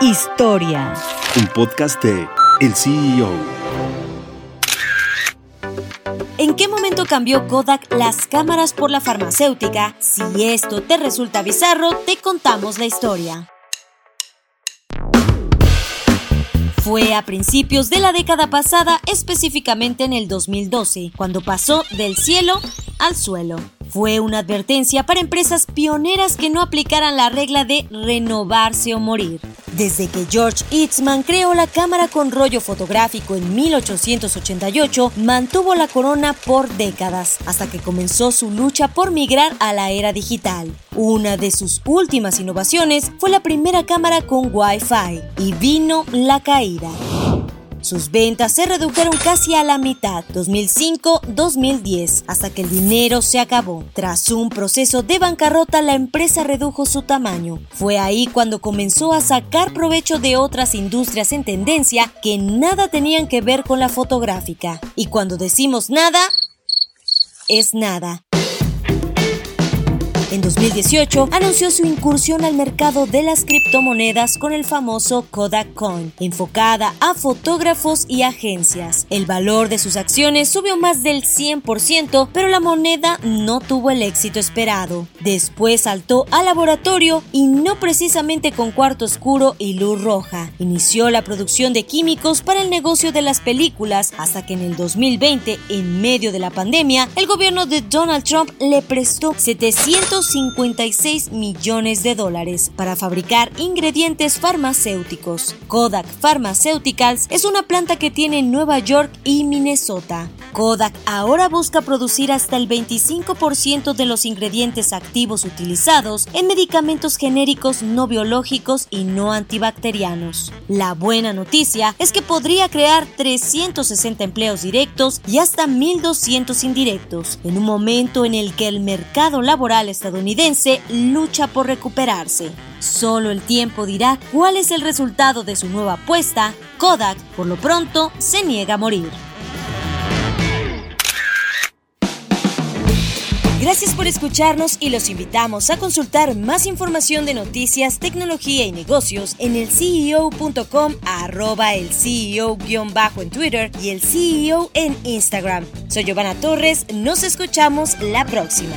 Historia. Un podcast de El CEO. ¿En qué momento cambió Kodak las cámaras por la farmacéutica? Si esto te resulta bizarro, te contamos la historia. Fue a principios de la década pasada, específicamente en el 2012, cuando pasó del cielo al suelo. Fue una advertencia para empresas pioneras que no aplicaran la regla de renovarse o morir. Desde que George Eastman creó la cámara con rollo fotográfico en 1888, mantuvo la corona por décadas, hasta que comenzó su lucha por migrar a la era digital. Una de sus últimas innovaciones fue la primera cámara con Wi-Fi, y vino la caída. Sus ventas se redujeron casi a la mitad, 2005-2010, hasta que el dinero se acabó. Tras un proceso de bancarrota, la empresa redujo su tamaño. Fue ahí cuando comenzó a sacar provecho de otras industrias en tendencia que nada tenían que ver con la fotográfica. Y cuando decimos nada, es nada. En 2018 anunció su incursión al mercado de las criptomonedas con el famoso Kodak Coin, enfocada a fotógrafos y agencias. El valor de sus acciones subió más del 100%, pero la moneda no tuvo el éxito esperado. Después saltó al laboratorio y no precisamente con cuarto oscuro y luz roja. Inició la producción de químicos para el negocio de las películas hasta que en el 2020, en medio de la pandemia, el gobierno de Donald Trump le prestó 700 56 millones de dólares para fabricar ingredientes farmacéuticos. Kodak Pharmaceuticals es una planta que tiene en Nueva York y Minnesota. Kodak ahora busca producir hasta el 25% de los ingredientes activos utilizados en medicamentos genéricos no biológicos y no antibacterianos. La buena noticia es que podría crear 360 empleos directos y hasta 1.200 indirectos, en un momento en el que el mercado laboral estadounidense lucha por recuperarse. Solo el tiempo dirá cuál es el resultado de su nueva apuesta. Kodak, por lo pronto, se niega a morir. Gracias por escucharnos y los invitamos a consultar más información de noticias, tecnología y negocios en el CEO.com, arroba el CEO-bajo en Twitter y el CEO en Instagram. Soy Giovanna Torres, nos escuchamos la próxima.